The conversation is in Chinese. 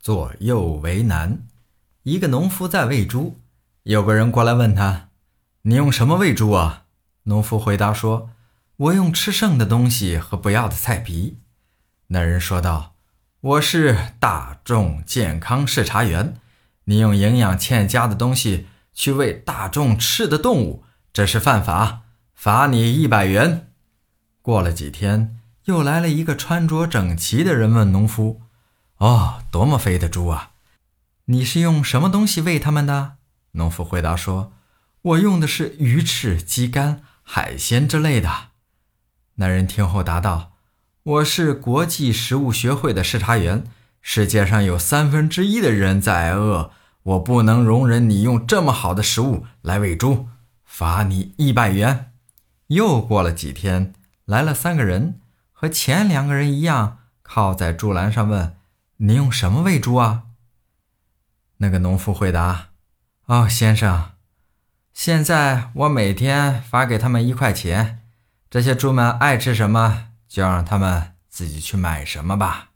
左右为难。一个农夫在喂猪，有个人过来问他：“你用什么喂猪啊？”农夫回答说：“我用吃剩的东西和不要的菜皮。”那人说道：“我是大众健康视察员，你用营养欠佳的东西去喂大众吃的动物，这是犯法，罚你一百元。”过了几天，又来了一个穿着整齐的人问农夫：“哦，多么肥的猪啊！你是用什么东西喂它们的？”农夫回答说：“我用的是鱼翅、鸡肝、海鲜之类的。”那人听后答道。我是国际食物学会的视察员。世界上有三分之一的人在挨饿，我不能容忍你用这么好的食物来喂猪，罚你一百元。又过了几天，来了三个人，和前两个人一样，靠在猪栏上问：“你用什么喂猪啊？”那个农夫回答：“哦，先生，现在我每天发给他们一块钱，这些猪们爱吃什么。”就让他们自己去买什么吧。